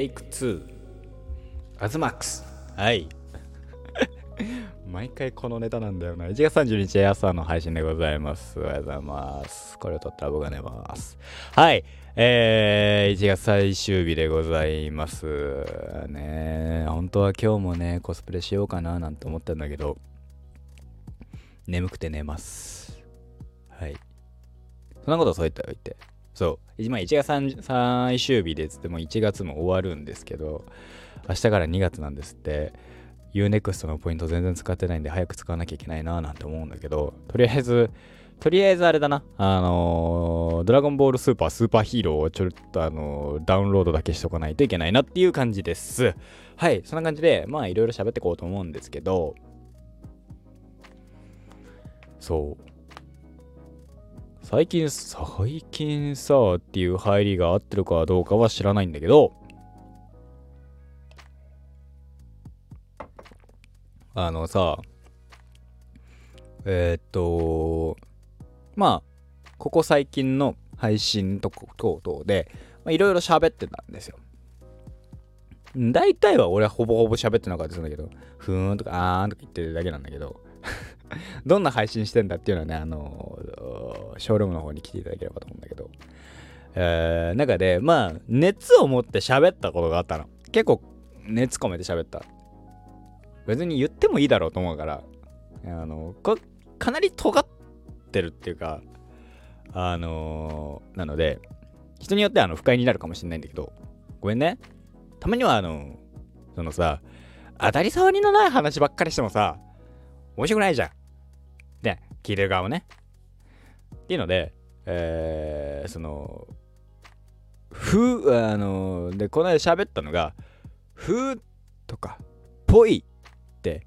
テイク2アズマックスはい。毎回このネタなんだよな。1月30日朝の配信でございます。おはようございます。これを撮ったら僕が寝ます。はい。えー、1月最終日でございます。ね本当は今日もねコスプレしようかななんて思ったんだけど眠くて寝ます。はい。そんなことそう言ったら言ってそう、まあ、1月最終日でつっても1月も終わるんですけど、明日から2月なんですって、Unext のポイント全然使ってないんで早く使わなきゃいけないななんて思うんだけど、とりあえず、とりあえずあれだな、あのー、ドラゴンボールスーパースーパーヒーローをちょっとあのー、ダウンロードだけしとかないといけないなっていう感じです。はい、そんな感じで、まあいろいろ喋っていこうと思うんですけど、そう、最近、最近さっていう入りが合ってるかどうかは知らないんだけど、あのさ、えー、っと、まあ、ここ最近の配信と等々で、いろいろ喋ってたんですよ。大体は俺はほぼほぼ喋ってなかったんだけど、ふーんとかあーんとか言ってるだけなんだけど、どんな配信してんだっていうのはね、あの、ショールームの方に来ていただければと思うんだけど、えー、中で、まあ、熱を持って喋ったことがあったの。結構、熱込めて喋った。別に言ってもいいだろうと思うから、あの、かなり尖ってるっていうか、あのー、なので、人によってあの不快になるかもしれないんだけど、ごめんね。たまにはあの、そのさ、当たり障りのない話ばっかりしてもさ、面白くないじゃん。で、聞いてる側もね。っていうので、えー、その、ふあので、この間喋ったのが、ふとか、ぽいって、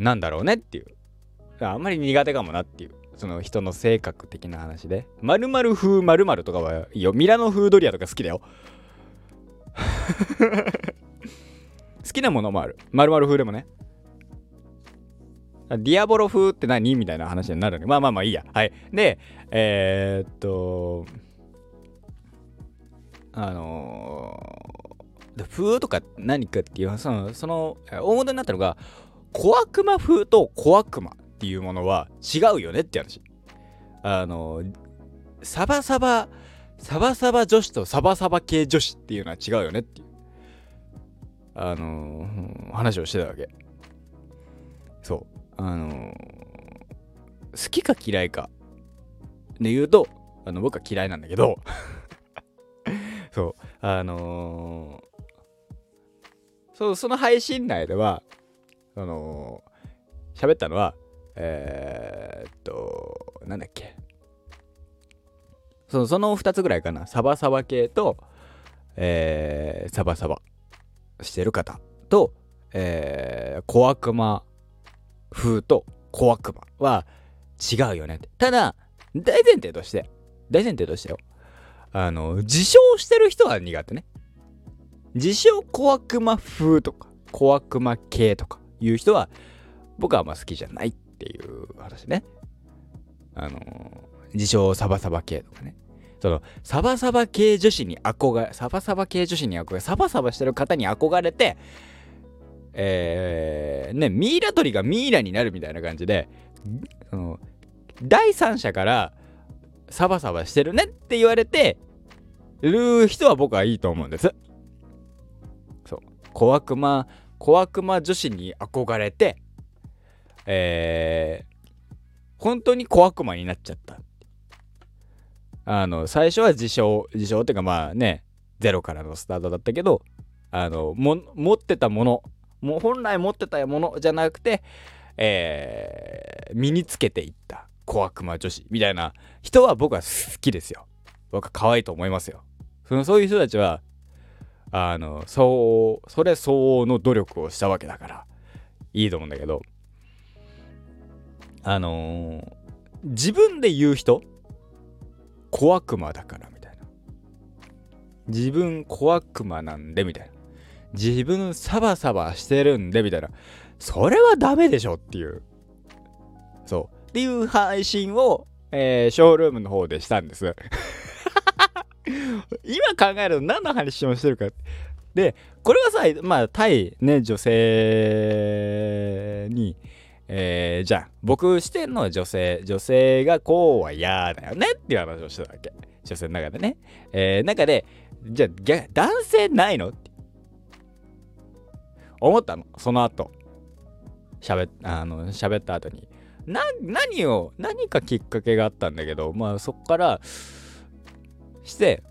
なんだろうねっていう。あんまり苦手かもなっていう。その人の性格的な話で。まる風まるとかはいいよ。ミラノ風ドリアとか好きだよ。好きなものもある。まるまる風でもね。ディアボロ風って何？みたいな話になるね。まあまあまあいいや。はい。で、えー、っと、あのー、風とか何かっていう、その、その、大元になったのが、小悪魔風と小悪魔っていうものは違うよねって話。あの、サバサバ、サバサバ女子とサバサバ系女子っていうのは違うよねっていう、あの、話をしてたわけ。そう。あの、好きか嫌いかで言うと、あの僕は嫌いなんだけど そう、あのー、そう、その配信内では、あのー、喋ったのは、えー、っと、なんだっけ。そその2つぐらいかな。サバサバ系と、えー、サバサバしてる方と、えー、小悪魔風と小悪魔は違うよねって。ただ、大前提として、大前提としてよ。あの、自称してる人は苦手ね。自称小悪魔風とか、小悪魔系とかいう人は、僕はあんま好きじゃないっていう話ね。あの、自称サバサバ系とかね。その、サバサバ系女子に憧れ、サバサバ系女子に憧れ、サバサバしてる方に憧れて、えー、ね、ミイラ取りがミイラになるみたいな感じで、その第三者からサバサバしてるねって言われてる人は僕はいいと思うんです。そう。小悪魔、小悪魔女子に憧れて、えー、本当に小悪魔になっちゃった。あの、最初は自称、自称っていうかまあね、ゼロからのスタートだったけど、あの、も、持ってたものもう本来持ってたものじゃなくて、えー、身につけていった小悪魔女子みたいな人は僕は好きですよ。僕は可愛いと思いますよ。そのそういう人たちは、あの、そう、それ相応の努力をしたわけだから、いいと思うんだけど、あのー、自分で言う人、小悪魔だからみたいな。自分小悪魔なんでみたいな。自分サバサバしてるんで、みたいな。それはダメでしょっていう。そう。っていう配信を、えー、ショールームの方でしたんです。今考えると何の話をしてるか。でこれはさまあ対ね女性にえー、じゃあ僕してんのは女性女性がこうは嫌だよねっていう話をしてたわけ女性の中でね、えー、中でじゃあ男性ないの？っ思ったの。その後。喋あの喋った後に。な何を何かきっかけがあったんだけどまあそっからして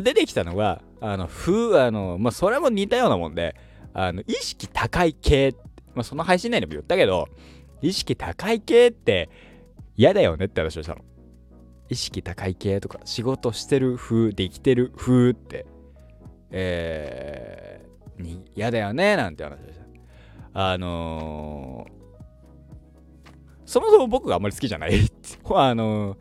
出てきたのがあのふあのまあそれも似たようなもんであの意識高い系まあその配信内でも言ったけど意識高い系って嫌だよねって話をしたの。意識高い系とか仕事してる風できてる風って。えー、に嫌だよねなんて話をした。あのー、そもそも僕があんまり好きじゃない。あの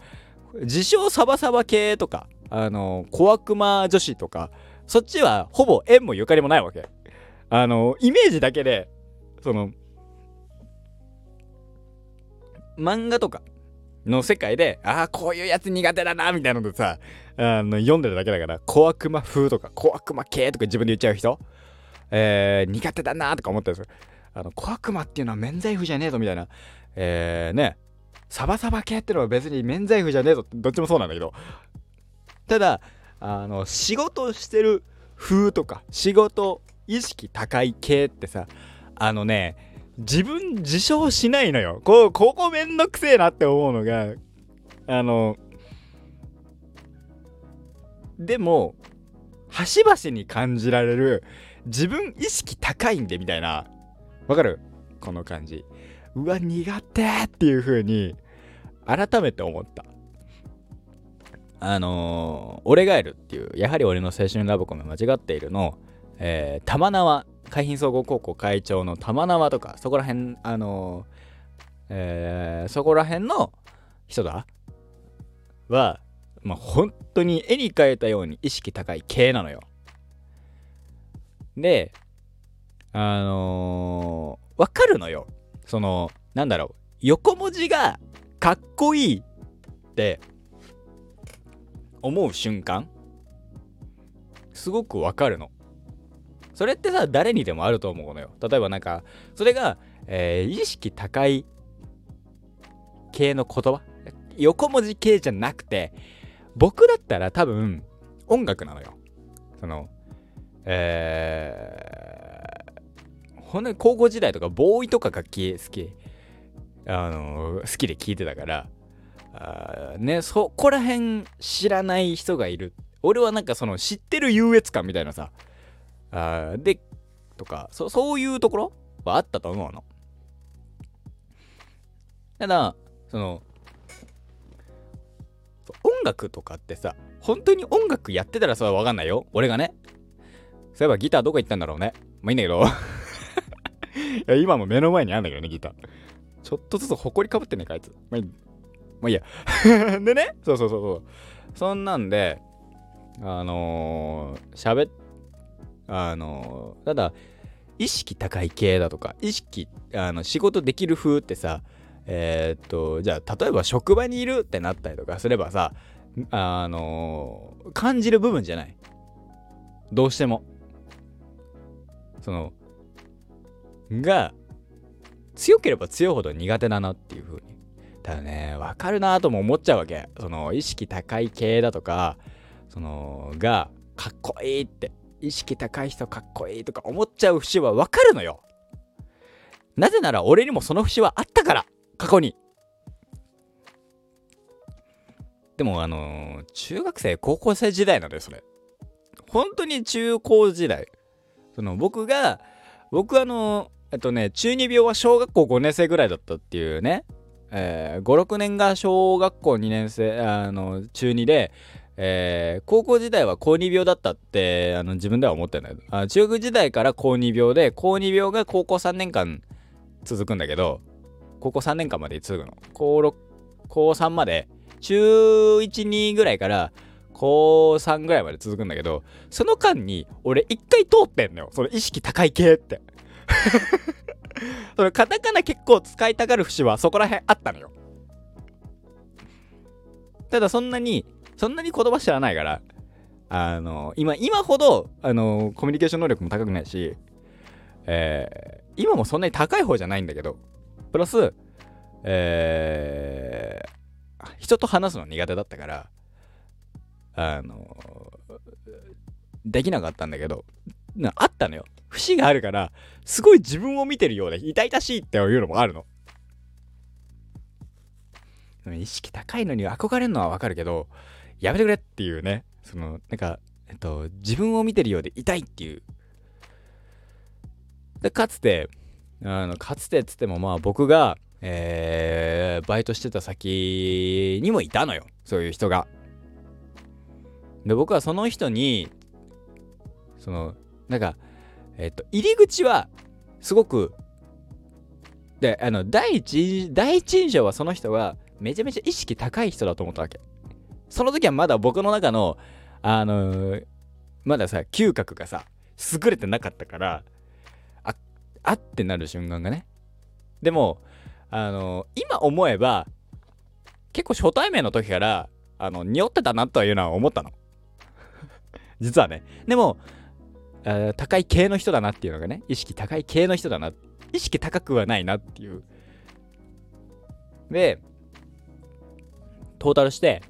ー、自称サバサバ系とかあの小悪魔女子とかそっちはほぼ縁もゆかりもないわけ。あのイメージだけでその漫画とかの世界でああこういうやつ苦手だなみたいなのでさあの読んでるだけだから小悪魔風とか小悪魔系とか自分で言っちゃう人えー、苦手だなとか思ったんですよ。あの小悪魔っていうのは免罪符じゃねえぞみたいな。えー、ねサバサバ系ってのは別に免罪符じゃねえぞどっちもそうなんだけど。ただあの仕事してる風とか仕事意識高い系ってさあのね自分自称しないのよ。こうここめんどくせえなって思うのがあのでも端々に感じられる自分意識高いんでみたいな。わかる？この感じ。うわ苦手っていう風に改めて思った。あのー、俺がいるっていう、やはり俺の青春ラブコメ間違っているの、えー、玉縄、海浜総合高校会長の玉縄とか、そこら辺、あのー、えー、そこら辺の人だ。は、まあ、本当に絵に描いたように意識高い系なのよ。で、あのー、わかるのよ。その、なんだろう、横文字がかっこいいって思う瞬間すごくわかるの。それってさ誰にでもあると思うのよ。例えばなんかそれが、えー、意識高い系の言葉？横文字系じゃなくて僕だったら多分音楽なのよ。そのえー、ほんとに高校時代とかボーイとか楽器好きあの好きで聴いてたからあねそこら辺知らない人がいる。俺はなんかその知ってる優越感みたいなさあでとかそそういうところはあったと思うの。ただその音楽とかってさ本当に音楽やってたらそれは分かんないよ。俺がね。そういえばギターどこ行ったんだろうねまあいいんだけど いや今も目の前にあるんだけどねギターちょっとずつ埃かぶってねかあいつまあいいまあいいや でね、そうそうそうそう。そんなんで、あのー、喋っ、あのー、ただ、意識高い系だとか、意識、あの、仕事できる風ってさ、えー、っと、じゃあ、例えば職場にいるってなったりとかすればさ、あのー、感じる部分じゃない。どうしても。その、が、強ければ強いほど苦手だなっていう風にただね、わかるなとも思っちゃうわけ。その、意識高い系だとか、その、が、かっこいいって、意識高い人かっこいいとか思っちゃう節はわかるのよ。なぜなら俺にもその節はあったから、過去に。でも、あのー、中学生、高校生時代なんだよ、それ。本当に中高時代。その、僕が、僕あの、えっとね、中二病は小学校5年生ぐらいだったっていうね、えー、56年が小学校2年生あの中2で、えー、高校時代は高2病だったってあの自分では思ってるんだけどあ中学時代から高2病で高2病が高校3年間続くんだけど高校3年間まで続くの。高6高3まで。中12ぐらいから高3ぐらいまで続くんだけどその間に俺一回通ってんのよその意識高い系って そのカタカナ結構使いたがる節はそこら辺あったのよ。ただそんなに、そんなに言葉知らないから、あの今今ほどあのコミュニケーション能力も高くないし、えー、今もそんなに高い方じゃないんだけどプラス、えー、人と話すの苦手だったからあのできなかったんだけどあったのよ節があるからすごい自分を見てるようで痛々しいっていうのもあるの意識高いのに憧れるのはわかるけど、やめてくれっていうね、その、なんか、えっと、自分を見てるようで痛いっていう。で、かつて、あの、かつてっつってもまあ僕が、えー、バイトしてた先にもいたのよ。そういう人が。で、僕はその人に、その、なんか、えっと、入り口は、すごく、で、あの、第一、第一印象はその人は、めちゃめちゃ意識高い人だと思ったわけ。その時はまだ僕の中の、あのー、まださ、嗅覚がさ、優れてなかったから、あ、あってなる瞬間がね。でも、あのー、今思えば、結構初対面の時から、あの、匂ってたなというのは思ったの。実はね。でも、高い系の人だなっていうのがね、意識高い系の人だな。意識高くはないなっていう。で、トータルして、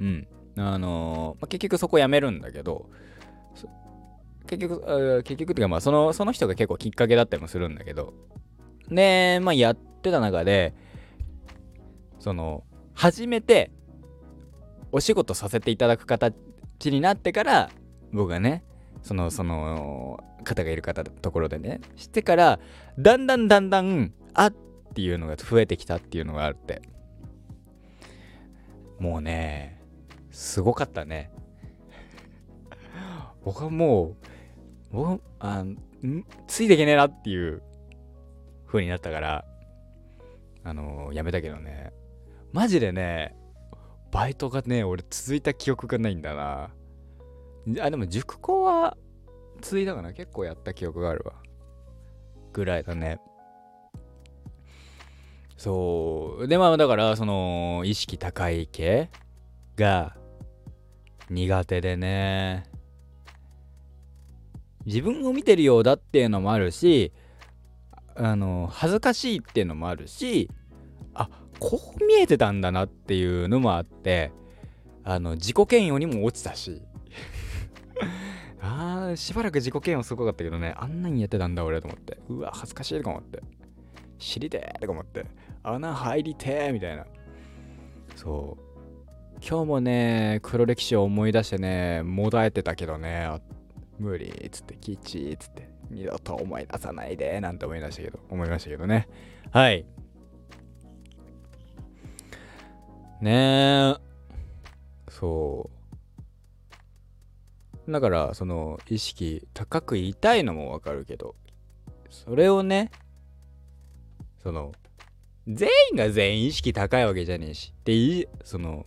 うん。あのー、まあ、結局そこ辞めるんだけど、結局、結局っていうかまあその、その人が結構きっかけだったりもするんだけど、で、まあやってた中で、その、初めてお仕事させていただく形になってから、僕がね、その、その方がいる方ところでね、してから、だんだんだんだん、あっていうのが増えてきたっていうのがあって。もうね、すごかったね。僕はもう、僕あついていけねえなっていう風になったから、あの、やめたけどね。マジでね、バイトがね、俺続いた記憶がないんだな。あ、でも塾校は続いたかな結構やった記憶があるわ。ぐらいだね。そう。で、まあ、だから、その、意識高い系が苦手でね。自分を見てるようだっていうのもあるし、あの、恥ずかしいっていうのもあるし、あ、こう見えてたんだなっていうのもあって、あの、自己嫌悪にも落ちたし。あー、しばらく自己嫌悪すごかったけどね、あんなにやってたんだ俺と思って。うわ、恥ずかしいとか思って。知りてーとか思って。穴入りてーみたいな。そう。今日もね、黒歴史を思い出してね、もだえてたけどね、無理っつって、キッチっつって、二度と思い出さないで、なんて思い出したけど、思いましたけどね。はい。ねえ。そう。だから、その、意識高く言いたいのもわかるけど、それをね、その、全員が全員意識高いわけじゃねえし。ってい、その、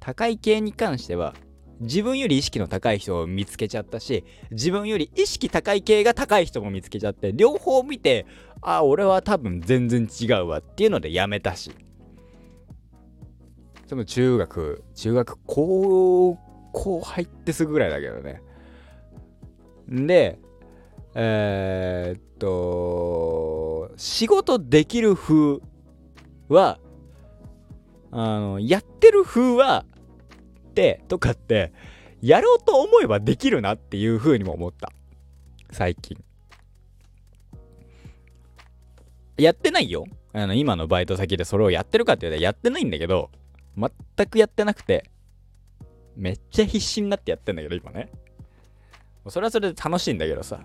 高い系に関しては、自分より意識の高い人を見つけちゃったし、自分より意識高い系が高い人も見つけちゃって、両方見て、あ、俺は多分全然違うわっていうのでやめたし。その中学、中学、高校入ってすぐぐらいだけどね。で、えー、っと、仕事できる風は、あの、やってる風は、ってとかって、やろうと思えばできるなっていう風にも思った。最近。やってないよ。あの、今のバイト先でそれをやってるかって言ったらやってないんだけど、全くやってなくて、めっちゃ必死になってやってんだけど、今ね。それはそれで楽しいんだけどさ。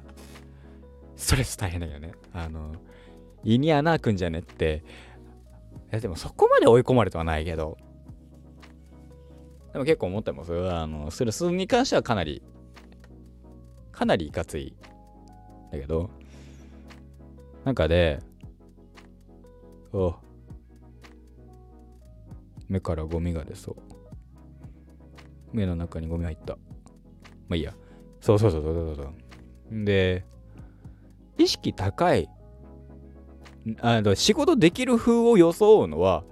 ストレス大変だよね。あの、胃に穴開くんじゃねって。いや、でもそこまで追い込まれてはないけど。でも結構思ってます。あの、ストレスに関してはかなり、かなりいかつい。だけど、なんかで、お目からゴミが出そう。目の中にゴミ入った。まあいいや。そうそうそうそうそうそう。で、意識高いあの仕事できる風を装うのは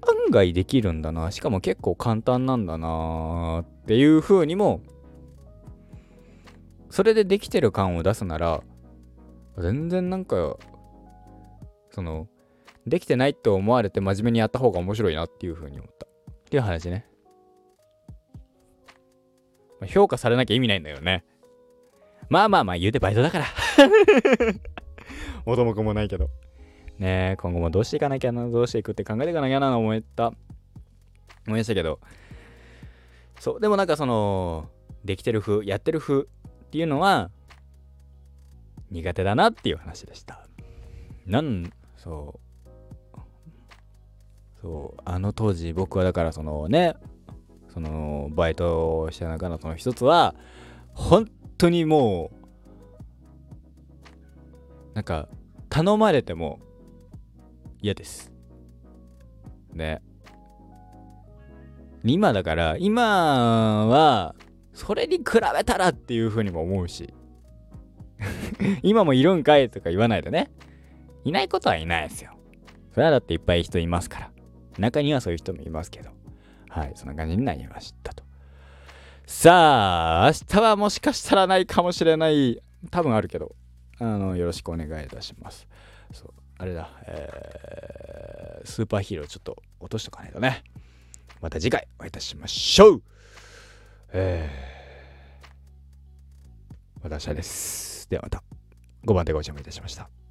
案外できるんだなしかも結構簡単なんだなっていう風にもそれでできてる感を出すなら全然なんかそのできてないって思われて真面目にやった方が面白いなっていう風に思った。っていう話ね。評価されなきゃ意味ないんだよね。まあまあまあ言うてバイトだから。元も子もないけど。ね今後もどうしていかなきゃなどうしていくって考えていかなきゃな思った。思いましたけど。そうでもなんかそのできてる風やってる風っていうのは苦手だなっていう話でした。なんそうそうあの当時僕はだからそのねそのバイトをした中のその一つは本当にもうなんか頼まれても嫌です。ね。今だから今はそれに比べたらっていうふうにも思うし 今もいるんかいとか言わないでね。いないことはいないですよ。それはだっていっぱい人いますから。中にはそういう人もいますけどはい、そんな感じになりましたと。さあ、明日はもしかしたらないかもしれない。多分あるけど、あの、よろしくお願いいたします。そう、あれだ、えー、スーパーヒーローちょっと落としとかないとね。また次回お会いいたしましょうえー、私はです。ではまた、5番でご邪魔いたしました。